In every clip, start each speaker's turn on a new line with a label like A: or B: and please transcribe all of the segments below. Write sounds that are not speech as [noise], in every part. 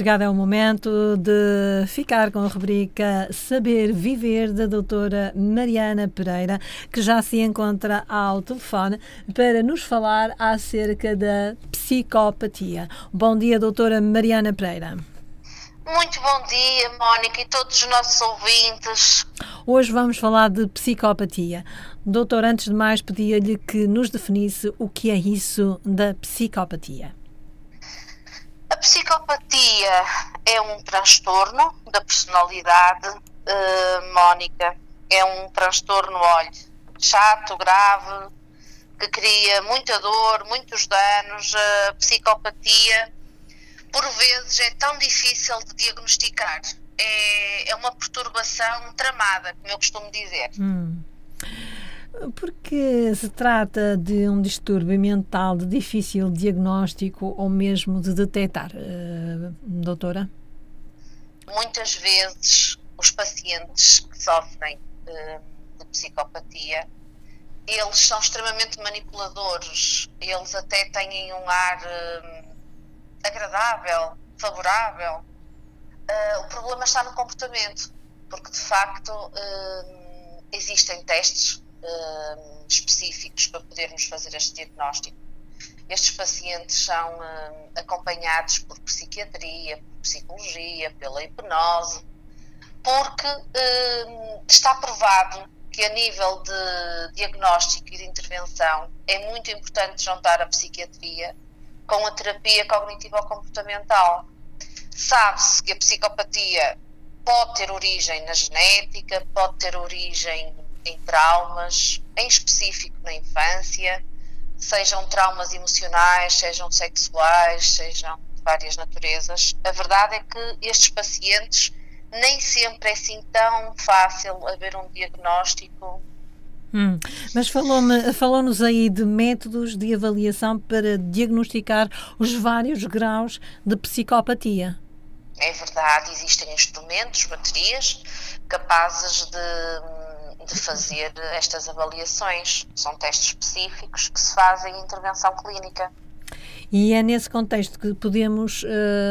A: chegado é o momento de ficar com a rubrica Saber Viver da doutora Mariana Pereira, que já se encontra ao telefone para nos falar acerca da psicopatia. Bom dia, doutora Mariana Pereira.
B: Muito bom dia, Mónica, e todos os nossos ouvintes.
A: Hoje vamos falar de psicopatia. Doutor, antes de mais, pedia-lhe que nos definisse o que é isso da psicopatia.
B: A psicopatia é um transtorno da personalidade, uh, Mónica. É um transtorno, olha, chato, grave, que cria muita dor, muitos danos. A psicopatia por vezes é tão difícil de diagnosticar. É, é uma perturbação tramada, como eu costumo dizer.
A: Hum. Porque se trata de um distúrbio mental de difícil diagnóstico ou mesmo de detectar, uh, doutora?
B: Muitas vezes os pacientes que sofrem uh, de psicopatia eles são extremamente manipuladores, eles até têm um ar uh, agradável, favorável. O problema está no comportamento, porque de facto existem testes uh, específicos para podermos fazer este diagnóstico. Estes pacientes são acompanhados por psiquiatria, por psicologia, pela hipnose, porque está provado que a nível de diagnóstico e de intervenção é muito importante juntar a psiquiatria com a terapia cognitivo-comportamental. Sabe-se que a psicopatia pode ter origem na genética, pode ter origem em traumas, em específico na infância, sejam traumas emocionais, sejam sexuais, sejam de várias naturezas. A verdade é que estes pacientes nem sempre é assim tão fácil haver um diagnóstico
A: Hum, mas falou-nos falou aí de métodos de avaliação para diagnosticar os vários graus de psicopatia.
B: É verdade, existem instrumentos, baterias, capazes de, de fazer estas avaliações. São testes específicos que se fazem em intervenção clínica.
A: E é nesse contexto que podemos uh,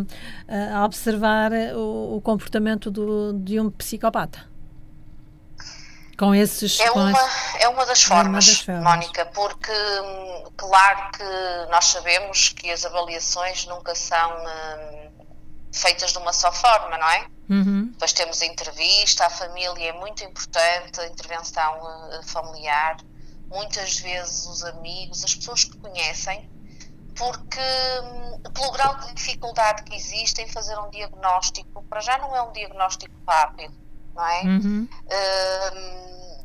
A: uh, observar o, o comportamento do, de um psicopata com esses.
B: É, uma, é uma das formas, é uma das formas, Mónica, porque, claro que nós sabemos que as avaliações nunca são hum, feitas de uma só forma, não é? Uhum. Depois temos a entrevista, a família é muito importante, a intervenção uh, familiar, muitas vezes os amigos, as pessoas que conhecem, porque hum, pelo grau de dificuldade que existe em fazer um diagnóstico, para já não é um diagnóstico rápido não é? Uhum. Uh,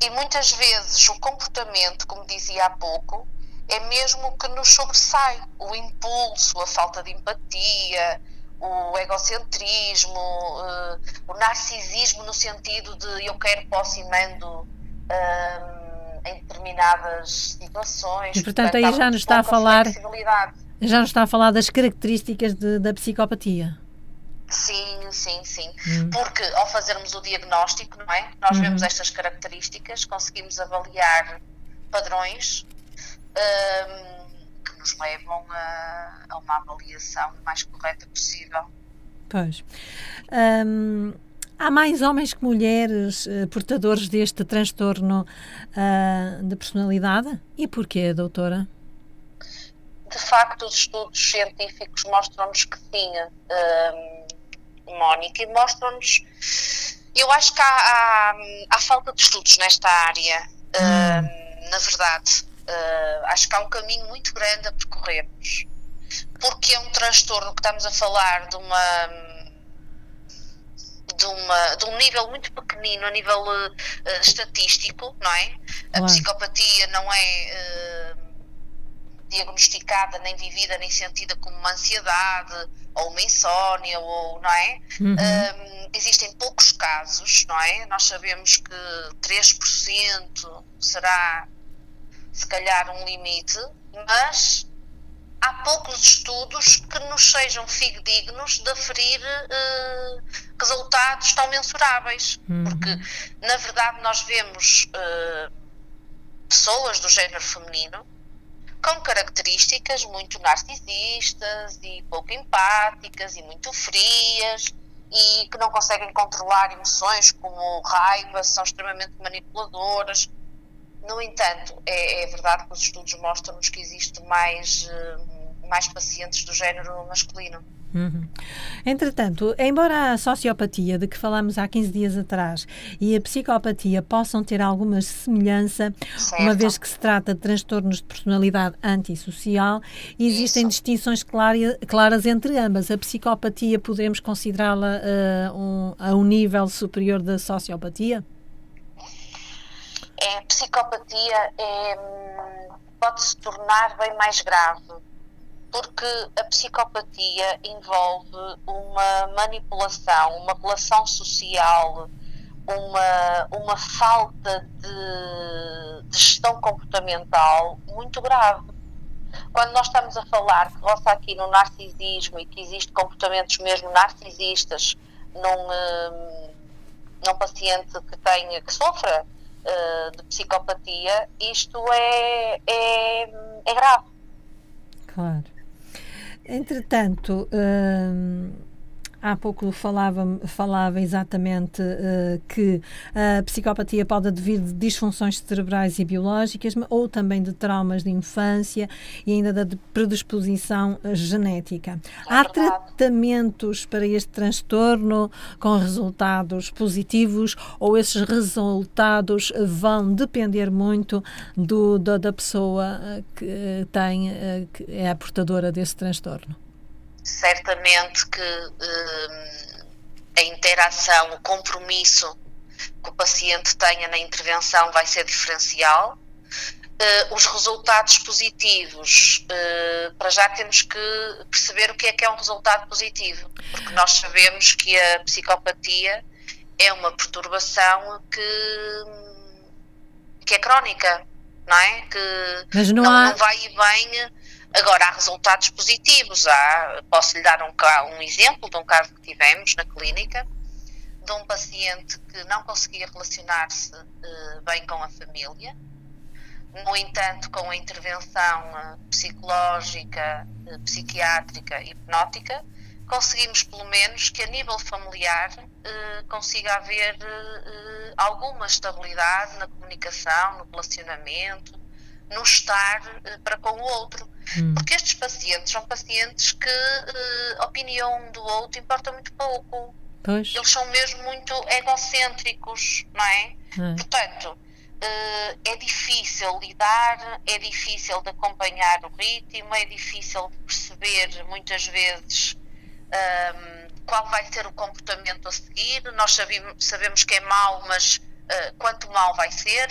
B: e muitas vezes o comportamento, como dizia há pouco, é mesmo o que nos sobressai. O impulso, a falta de empatia, o egocentrismo, uh, o narcisismo no sentido de eu quero, posso e mando uh, em determinadas situações.
A: E portanto, portanto aí já nos está a falar. Já nos está a falar das características de, da psicopatia.
B: Sim, sim, sim. Uhum. Porque ao fazermos o diagnóstico, não é? Nós uhum. vemos estas características, conseguimos avaliar padrões um, que nos levam a, a, uma avaliação mais correta possível.
A: Pois. Um, há mais homens que mulheres uh, portadores deste transtorno uh, de personalidade? E porquê, doutora?
B: De facto, os estudos científicos mostram-nos que sim. Um, Mónica, e mostram-nos. Eu acho que há, há, há, falta de estudos nesta área, hum. uh, na verdade. Uh, acho que há um caminho muito grande a percorrermos, porque é um transtorno que estamos a falar de uma. De, uma, de um nível muito pequenino a nível uh, estatístico, não é? A psicopatia não é diagnosticada, nem vivida, nem sentida como uma ansiedade ou uma insónia, ou, não é? Uhum. Um, existem poucos casos, não é? Nós sabemos que 3% será, se calhar, um limite, mas há poucos estudos que nos sejam fidedignos de aferir uh, resultados tão mensuráveis, uhum. porque, na verdade, nós vemos uh, pessoas do género feminino com características muito narcisistas e pouco empáticas e muito frias e que não conseguem controlar emoções como raiva, são extremamente manipuladoras. No entanto, é, é verdade que os estudos mostram-nos que existe mais, eh, mais pacientes do género masculino.
A: Uhum. Entretanto, embora a sociopatia de que falamos há 15 dias atrás e a psicopatia possam ter alguma semelhança, certo. uma vez que se trata de transtornos de personalidade antissocial, existem Isso. distinções claras entre ambas. A psicopatia podemos considerá-la uh, um, a um nível superior da sociopatia?
B: É, a psicopatia é, pode se tornar bem mais grave porque a psicopatia envolve uma manipulação, uma relação social, uma, uma falta de, de gestão comportamental muito grave. Quando nós estamos a falar que roça aqui no narcisismo e que existem comportamentos mesmo narcisistas num, hum, num paciente que tenha, que sofra uh, de psicopatia, isto é, é, é grave.
A: Claro. Entretanto, hum, há pouco falava, falava exatamente uh, que a psicopatia pode advir de disfunções cerebrais e biológicas, ou também de traumas de infância e ainda da predisposição genética. É há tratamentos para este transtorno com resultados positivos ou esses resultados vão depender muito do, da, da pessoa que tem, eh, que é a portadora desse transtorno?
B: Certamente que uh, a interação, o compromisso que o paciente tenha na intervenção vai ser diferencial. Uh, os resultados positivos, uh, para já temos que perceber o que é que é um resultado positivo, porque nós sabemos que a psicopatia é uma perturbação que, que é crónica, não é? Que
A: Mas não, não, há...
B: não vai e vem Agora, há resultados positivos. Há, posso lhe dar um, um exemplo de um caso que tivemos na clínica, de um paciente que não conseguia relacionar-se uh, bem com a família. No entanto, com a intervenção uh, psicológica, uh, psiquiátrica e hipnótica, conseguimos pelo menos que a nível familiar consiga haver alguma estabilidade na comunicação, no relacionamento, no estar para com o outro. Hum. Porque estes pacientes são pacientes que uh, a opinião do outro importa muito pouco.
A: Pois.
B: Eles são mesmo muito egocêntricos, não é? é. Portanto, uh, é difícil lidar, é difícil de acompanhar o ritmo, é difícil de perceber muitas vezes um, ehm, qual vai ser o comportamento a seguir. Nós sabemos, sabemos que é mau, mas uh, quanto mal vai ser.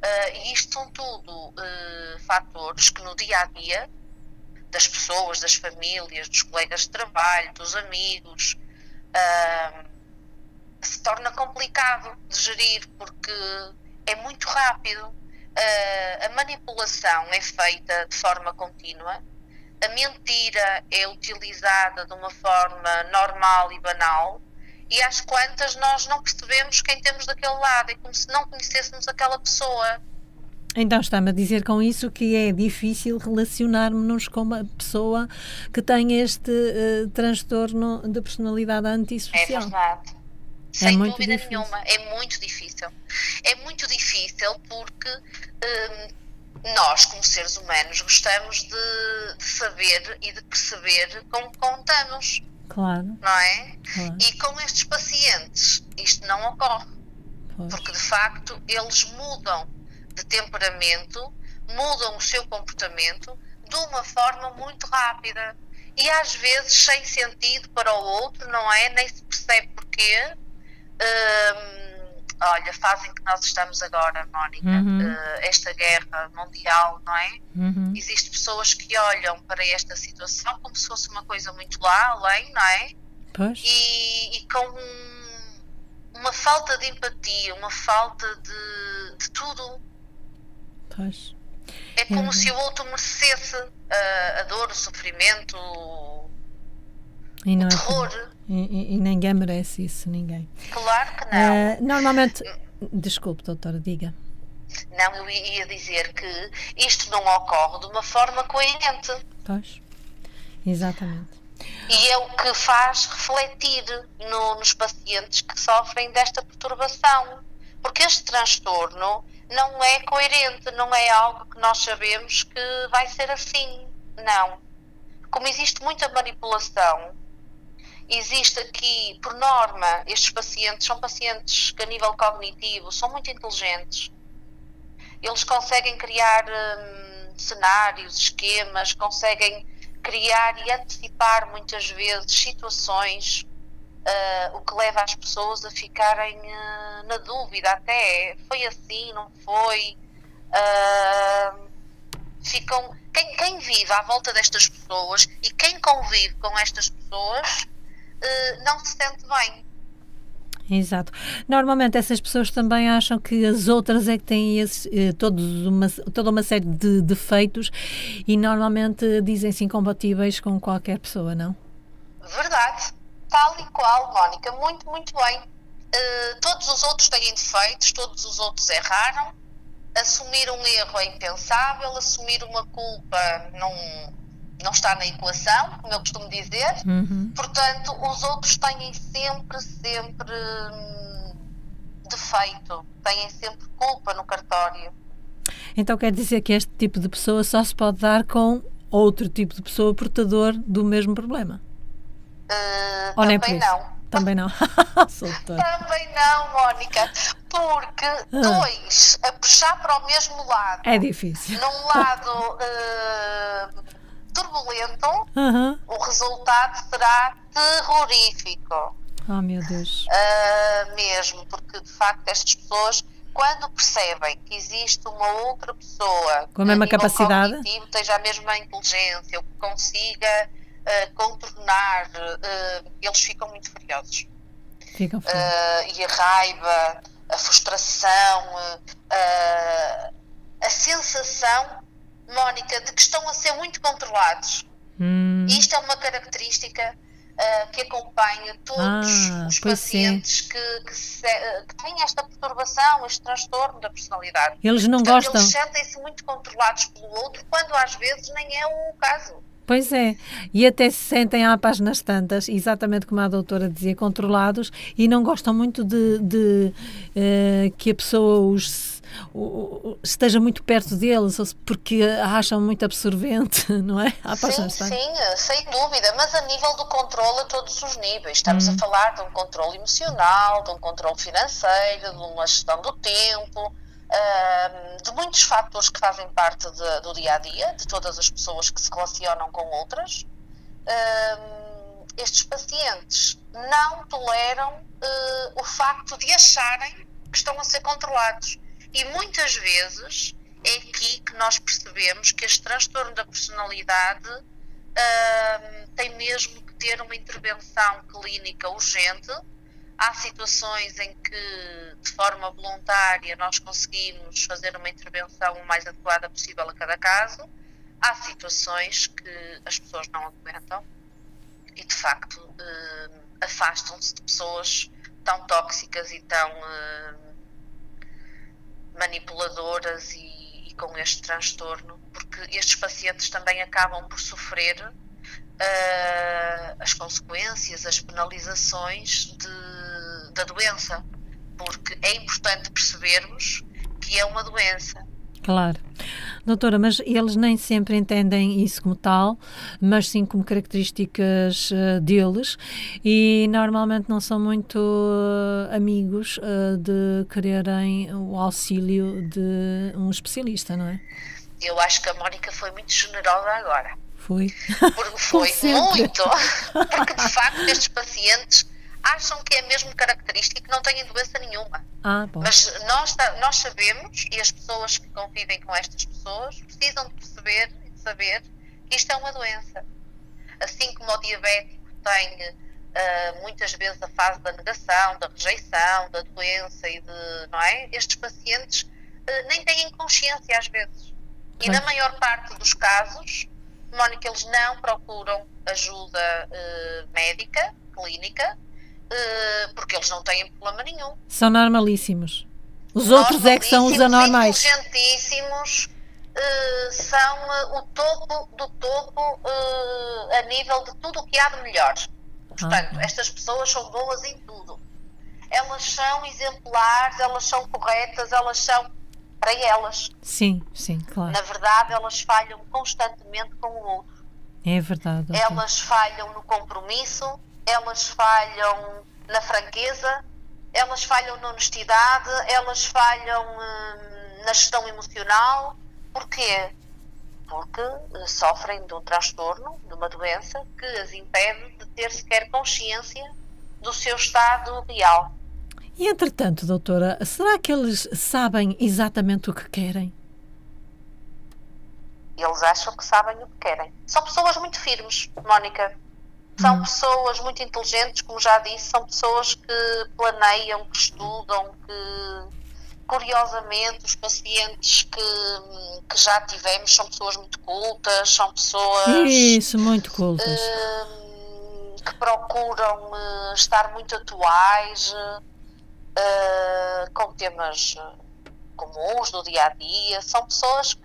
B: Uh, e isto são tudo uh, fatores que no dia a dia das pessoas, das famílias, dos colegas de trabalho, dos amigos, uh, se torna complicado de gerir porque é muito rápido. a manipulação é feita de forma contínua, a mentira é utilizada de uma forma normal e banal e às quantas nós não percebemos quem temos daquele lado, é como se não conhecêssemos aquela pessoa.
A: Então está-me a dizer com isso que é difícil relacionarmos-nos com uma pessoa que tem este uh, transtorno de personalidade antissocial.
B: É verdade. É Sem dúvida difícil. nenhuma, é muito difícil. É muito difícil porque um, nós, como seres humanos, gostamos de, de, saber e de perceber como contamos.
A: Claro.
B: Não é?
A: Claro.
B: E com estes pacientes isto não ocorre. Pois. Porque de facto eles mudam de temperamento, mudam o seu comportamento de uma forma muito rápida. E às vezes sem sentido para o outro, não é? Nem se percebe porquê. Hum, olha, fazem que nós estamos agora, Mónica, uhum. uh, esta guerra mundial, não é?
A: Uhum.
B: Existem pessoas que olham para esta situação como se fosse uma coisa muito lá além, não é?
A: Pois.
B: E, e com uma falta de empatia, uma falta de, de tudo.
A: Pois.
B: É como é. se o outro merecesse a, a dor, o sofrimento, e o é terror.
A: E, e, ninguém merece isso, ninguém.
B: Claro que não.
A: Uh, normalmente. Desculpe, doutora, diga.
B: Não, eu ia dizer que isto não ocorre de uma forma coerente.
A: Pois, exatamente.
B: E é o que faz refletir no, nos pacientes que sofrem desta perturbação. Porque este transtorno não é coerente, não é algo que nós sabemos que vai ser assim. Não. Como existe muita manipulação, existe aqui, por norma, estes pacientes são pacientes que a nível cognitivo são muito inteligentes. Eles conseguem criar hum, cenários, esquemas, conseguem criar e antecipar muitas vezes situações, uh, o que leva as pessoas a ficarem uh, na dúvida até, foi assim, não foi? Uh, ficam, quem, quem, vive à volta destas pessoas e quem convive com estas pessoas não se sente bem.
A: Exato. Normalmente essas pessoas também acham que as outras é que têm esse, eh, todos uma, toda uma série de defeitos e normalmente dizem-se incompatíveis com qualquer pessoa, não?
B: Verdade. Tal e qual, Mónica. Muito, muito bem. Uh, todos os outros têm defeitos, todos os outros erraram. Assumir um erro é impensável, assumir uma culpa não, não está na equação, como eu costumo dizer. Uhum. Portanto, os outros têm sempre, sempre hum, defeito, têm sempre culpa no cartório.
A: Então quer dizer que este tipo de pessoa só se pode dar com outro tipo de pessoa portador do mesmo problema?
B: Uh, Ou
A: também
B: não.
A: Também não. [laughs]
B: também não, Mónica. Porque ah. dois a puxar para o mesmo lado.
A: É difícil.
B: Num lado uh, turbulento, uhum. o resultado será terrorífico.
A: Oh, meu Deus.
B: Uh, mesmo, porque de facto estas pessoas, quando percebem que existe uma outra pessoa
A: com a mesma capacidade,
B: esteja a mesma inteligência, ou que consiga uh, contornar, uh, eles ficam muito furiosos.
A: Ficam furiosos.
B: e a raiva, a frustração, a sensação Mónica, de que estão a ser muito controlados. Hum. Isto é uma característica uh, que acompanha todos ah, os pacientes que, que, se, uh, que, têm esta perturbação, este transtorno da personalidade.
A: Eles não
B: Portanto,
A: gostam.
B: Eles sentem-se muito controlados pelo outro, quando às vezes nem é o caso.
A: Pois é, e até se sentem à paz nas tantas, exatamente como a doutora dizia, controlados e não gostam muito de, de uh, que a pessoa os esteja muito perto deles, porque a acham muito absorvente, [laughs] não é?
B: sim, sim, sem dúvida, mas a nível do controle a todos os níveis. Estamos hum. a falar de um controle emocional, de um controle financeiro, de uma gestão do tempo, de muitos fatores que fazem parte de, do dia a dia, de todas as pessoas que se relacionam com outras. estes pacientes não toleram uh, o facto de acharem que estão a ser controlados e muitas vezes é aqui que nós percebemos que este transtorno da personalidade uh, tem mesmo que ter uma intervenção clínica urgente. Há situações em que, de forma voluntária, nós conseguimos fazer uma intervenção o mais adequada possível a cada caso. Há situações que as pessoas não aguentam e, de facto, uh, afastam-se de pessoas tão tóxicas e tão. Uh, manipuladoras e, e, com este transtorno, porque estes pacientes também acabam por sofrer uh, as consequências, as penalizações de, da doença, porque é importante percebermos que é uma doença
A: Claro. Doutora, mas eles nem sempre entendem isso como tal, mas sim como características uh, deles e normalmente não são muito uh, amigos uh, de quererem o auxílio de um especialista, não é?
B: Eu acho que a Mónica foi muito generosa agora.
A: Foi.
B: Porque [laughs] foi muito. [laughs] Porque de facto estes pacientes acham que é mesmo característica e não têm doença nenhuma.
A: Ah,
B: Mas nós, nós sabemos, e as pessoas que convivem com estas pessoas precisam de perceber e de saber que isto é uma doença. Assim como o diabético tem uh, muitas vezes a fase da negação, da rejeição, da doença e de. não é? Estes pacientes uh, nem têm consciência às vezes. E na maior parte dos casos, Mónica, eles não procuram ajuda uh, médica, clínica, eh, porque eles não têm problema nenhum.
A: São normalíssimos. Os outros é que são os anormais.
B: inteligentíssimos uh, são uh, o topo do topo a nível de tudo o que há de melhor. Portanto, ah. estas pessoas são boas em tudo. Elas são exemplares, elas são corretas, elas são para elas.
A: Sim, sim, claro.
B: Na verdade, elas falham constantemente com o outro.
A: É verdade.
B: Elas falham no compromisso, elas falham na franqueza, elas falham na honestidade, elas falham hum, na gestão emocional. Porquê? Porque eh, sofrem de um transtorno, de uma doença que as impede de ter sequer consciência do seu estado real.
A: E entretanto, doutora, será que eles sabem exatamente o que querem?
B: Eles acham que sabem o que querem. São pessoas muito firmes, Mónica. São hum. pessoas muito inteligentes, como já disse, são pessoas que planeiam, que estudam, que curiosamente os pacientes que, que já tivemos são pessoas muito cultas, são pessoas.
A: Isso, muito cultas.
B: Uh, que procuram uh, estar muito atuais uh, com temas comuns do dia a dia. São pessoas que,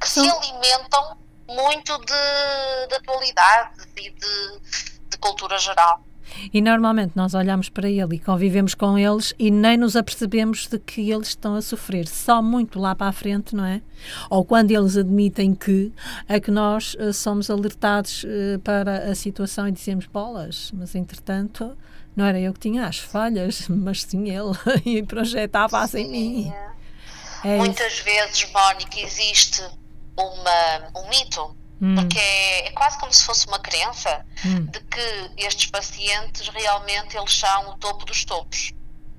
B: que são... se alimentam muito de, de atualidade e de, de cultura geral.
A: E normalmente nós olhamos para ele e convivemos com eles e nem nos apercebemos de que eles estão a sofrer, só muito lá para a frente, não é? Ou quando eles admitem que, é que nós uh, somos alertados uh, para a situação e dizemos bolas, mas entretanto não era eu que tinha as falhas, [laughs] mas sim ele, [laughs] e projetava assim em mim.
B: É Muitas isso. vezes, Mónica, existe uma, um mito, hum. porque é, é, quase como se fosse uma crença hum. de que estes pacientes realmente eles são o topo dos topos.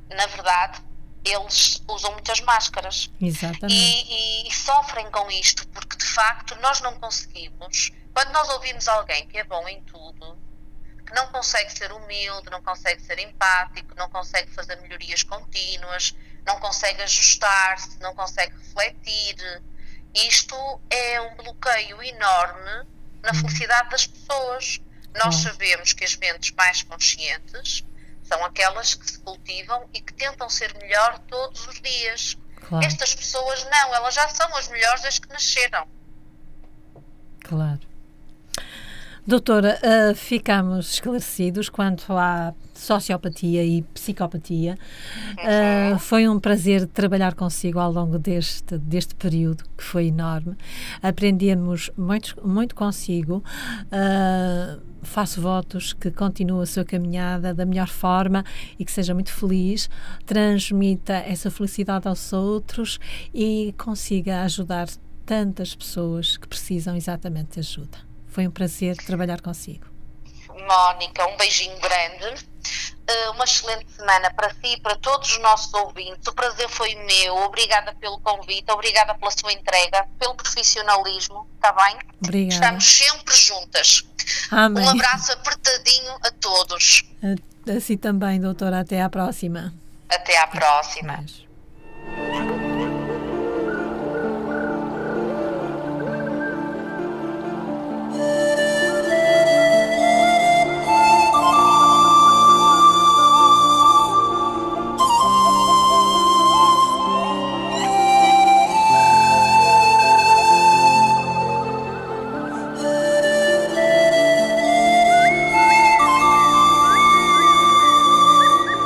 B: Na verdade, eles usam muitas máscaras.
A: Exatamente.
B: E, e, e sofrem com isto, porque de facto nós não conseguimos. Quando nós ouvimos alguém que é bom em tudo, que não consegue ser humilde, não consegue ser empático, não consegue fazer melhorias contínuas, não consegue ajustar-se, não consegue refletir, isto é um bloqueio enorme na felicidade das pessoas. Nós sabemos que as mentes mais conscientes são aquelas que se cultivam e que tentam ser melhor todos os dias. Claro. Estas pessoas não, elas já são as melhores desde que nasceram.
A: Claro. Doutora, uh, ficamos esclarecidos quanto à sociopatia e psicopatia. Uh, foi um prazer trabalhar consigo ao longo deste, deste período, que foi enorme. Aprendemos muito, muito consigo. Uh, faço votos que continue a sua caminhada da melhor forma e que seja muito feliz, transmita essa felicidade aos outros e consiga ajudar tantas pessoas que precisam exatamente de ajuda. Foi um prazer trabalhar consigo.
B: Mónica, um beijinho grande. Uh, uma excelente semana para si e para todos os nossos ouvintes. O prazer foi meu. Obrigada pelo convite, obrigada pela sua entrega, pelo profissionalismo, está bem?
A: Obrigada.
B: Estamos sempre juntas.
A: Amém.
B: Um abraço apertadinho a todos.
A: Assim também, doutora. Até à próxima.
B: Até à próxima.